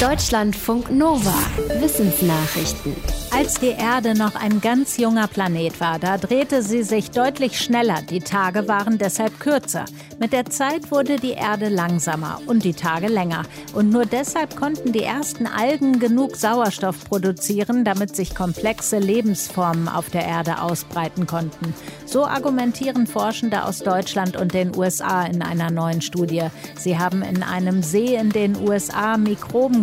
Deutschlandfunk Nova. Wissensnachrichten. Als die Erde noch ein ganz junger Planet war, da drehte sie sich deutlich schneller. Die Tage waren deshalb kürzer. Mit der Zeit wurde die Erde langsamer und die Tage länger. Und nur deshalb konnten die ersten Algen genug Sauerstoff produzieren, damit sich komplexe Lebensformen auf der Erde ausbreiten konnten. So argumentieren Forschende aus Deutschland und den USA in einer neuen Studie. Sie haben in einem See in den USA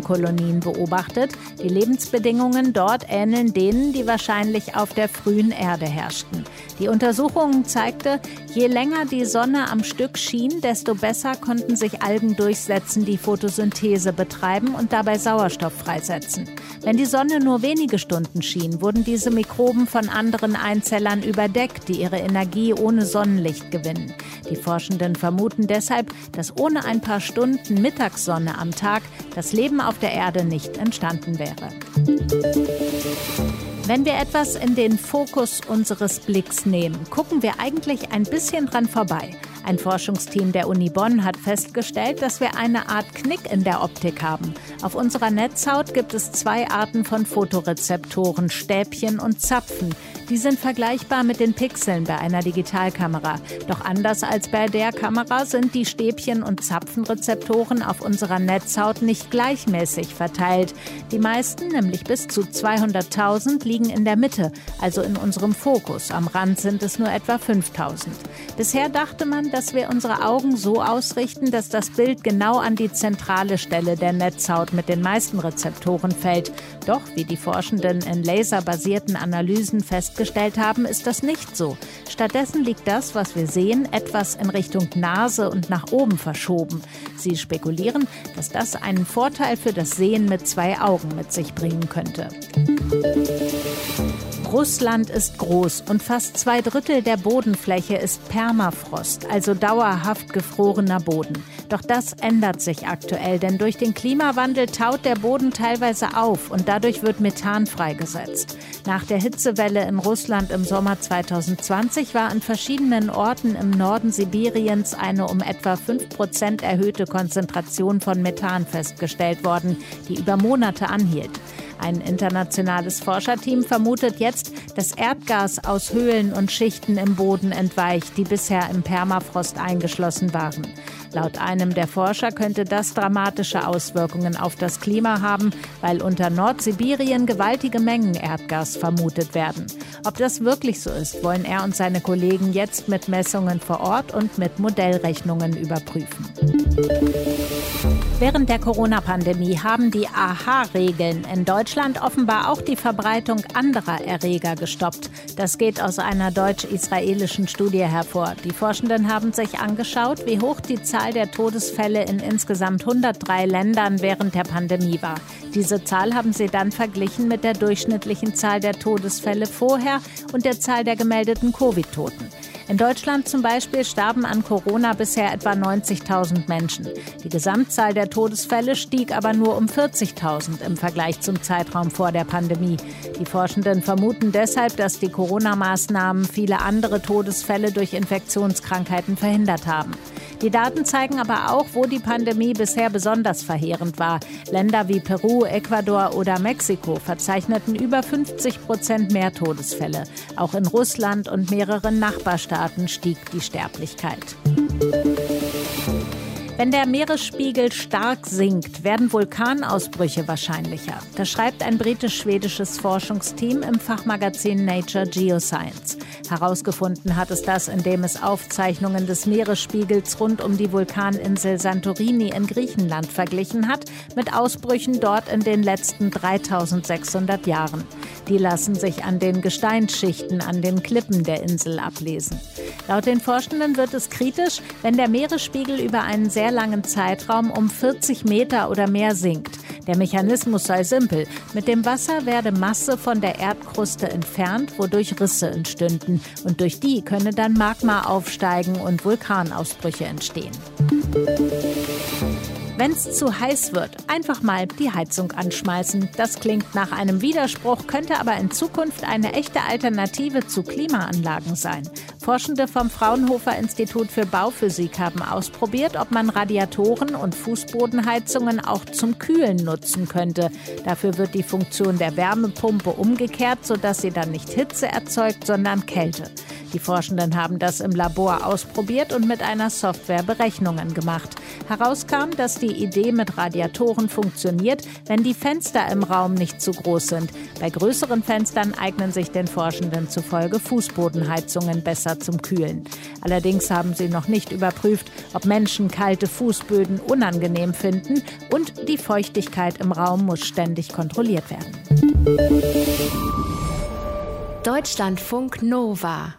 Mikrobenkolonien beobachtet. Die Lebensbedingungen dort ähneln denen, die wahrscheinlich auf der frühen Erde herrschten. Die Untersuchung zeigte, je länger die Sonne am Stück schien, desto besser konnten sich Algen durchsetzen, die Photosynthese betreiben und dabei Sauerstoff freisetzen. Wenn die Sonne nur wenige Stunden schien, wurden diese Mikroben von anderen Einzellern überdeckt, die ihre Energie ohne Sonnenlicht gewinnen. Die Forschenden vermuten deshalb, dass ohne ein paar Stunden Mittagssonne am Tag das Leben auf der Erde nicht entstanden wäre. Wenn wir etwas in den Fokus unseres Blicks nehmen, gucken wir eigentlich ein bisschen dran vorbei. Ein Forschungsteam der Uni Bonn hat festgestellt, dass wir eine Art Knick in der Optik haben. Auf unserer Netzhaut gibt es zwei Arten von Fotorezeptoren, Stäbchen und Zapfen. Die sind vergleichbar mit den Pixeln bei einer Digitalkamera. Doch anders als bei der Kamera sind die Stäbchen- und Zapfenrezeptoren auf unserer Netzhaut nicht gleichmäßig verteilt. Die meisten, nämlich bis zu 200.000, liegen in der Mitte, also in unserem Fokus. Am Rand sind es nur etwa 5.000. Bisher dachte man, dass wir unsere Augen so ausrichten, dass das Bild genau an die zentrale Stelle der Netzhaut mit den meisten Rezeptoren fällt. Doch, wie die Forschenden in laserbasierten Analysen festgestellt haben, ist das nicht so. Stattdessen liegt das, was wir sehen, etwas in Richtung Nase und nach oben verschoben. Sie spekulieren, dass das einen Vorteil für das Sehen mit zwei Augen mit sich bringen könnte. Russland ist groß und fast zwei Drittel der Bodenfläche ist Permafrost, also dauerhaft gefrorener Boden. Doch das ändert sich aktuell, denn durch den Klimawandel taut der Boden teilweise auf und dadurch wird Methan freigesetzt. Nach der Hitzewelle in Russland im Sommer 2020 war an verschiedenen Orten im Norden Sibiriens eine um etwa 5 Prozent erhöhte Konzentration von Methan festgestellt worden, die über Monate anhielt. Ein internationales Forscherteam vermutet jetzt, dass Erdgas aus Höhlen und Schichten im Boden entweicht, die bisher im Permafrost eingeschlossen waren. Laut einem der Forscher könnte das dramatische Auswirkungen auf das Klima haben, weil unter Nordsibirien gewaltige Mengen Erdgas vermutet werden. Ob das wirklich so ist, wollen er und seine Kollegen jetzt mit Messungen vor Ort und mit Modellrechnungen überprüfen. Während der Corona-Pandemie haben die AHA-Regeln in Deutschland offenbar auch die Verbreitung anderer Erreger gestoppt. Das geht aus einer deutsch-israelischen Studie hervor. Die Forschenden haben sich angeschaut, wie hoch die Zahl der Todesfälle in insgesamt 103 Ländern während der Pandemie war. Diese Zahl haben sie dann verglichen mit der durchschnittlichen Zahl der Todesfälle vorher und der Zahl der gemeldeten Covid-Toten. In Deutschland zum Beispiel starben an Corona bisher etwa 90.000 Menschen. Die Gesamtzahl der Todesfälle stieg aber nur um 40.000 im Vergleich zum Zeitraum vor der Pandemie. Die Forschenden vermuten deshalb, dass die Corona-Maßnahmen viele andere Todesfälle durch Infektionskrankheiten verhindert haben. Die Daten zeigen aber auch, wo die Pandemie bisher besonders verheerend war. Länder wie Peru, Ecuador oder Mexiko verzeichneten über 50 Prozent mehr Todesfälle. Auch in Russland und mehreren Nachbarstaaten stieg die Sterblichkeit. Wenn der Meeresspiegel stark sinkt, werden Vulkanausbrüche wahrscheinlicher. Das schreibt ein britisch-schwedisches Forschungsteam im Fachmagazin Nature Geoscience. Herausgefunden hat es das, indem es Aufzeichnungen des Meeresspiegels rund um die Vulkaninsel Santorini in Griechenland verglichen hat mit Ausbrüchen dort in den letzten 3600 Jahren. Die lassen sich an den Gesteinsschichten an den Klippen der Insel ablesen. Laut den Forschenden wird es kritisch, wenn der Meeresspiegel über einen sehr langen Zeitraum um 40 Meter oder mehr sinkt. Der Mechanismus sei simpel. Mit dem Wasser werde Masse von der Erdkruste entfernt, wodurch Risse entstünden. Und durch die könne dann Magma aufsteigen und Vulkanausbrüche entstehen. Wenn es zu heiß wird, einfach mal die Heizung anschmeißen. Das klingt nach einem Widerspruch, könnte aber in Zukunft eine echte Alternative zu Klimaanlagen sein. Forschende vom Fraunhofer Institut für Bauphysik haben ausprobiert, ob man Radiatoren und Fußbodenheizungen auch zum Kühlen nutzen könnte. Dafür wird die Funktion der Wärmepumpe umgekehrt, sodass sie dann nicht Hitze erzeugt, sondern Kälte. Die Forschenden haben das im Labor ausprobiert und mit einer Software Berechnungen gemacht. Herauskam, dass die Idee mit Radiatoren funktioniert, wenn die Fenster im Raum nicht zu groß sind. Bei größeren Fenstern eignen sich den Forschenden zufolge Fußbodenheizungen besser zum Kühlen. Allerdings haben sie noch nicht überprüft, ob Menschen kalte Fußböden unangenehm finden und die Feuchtigkeit im Raum muss ständig kontrolliert werden. Deutschlandfunk Nova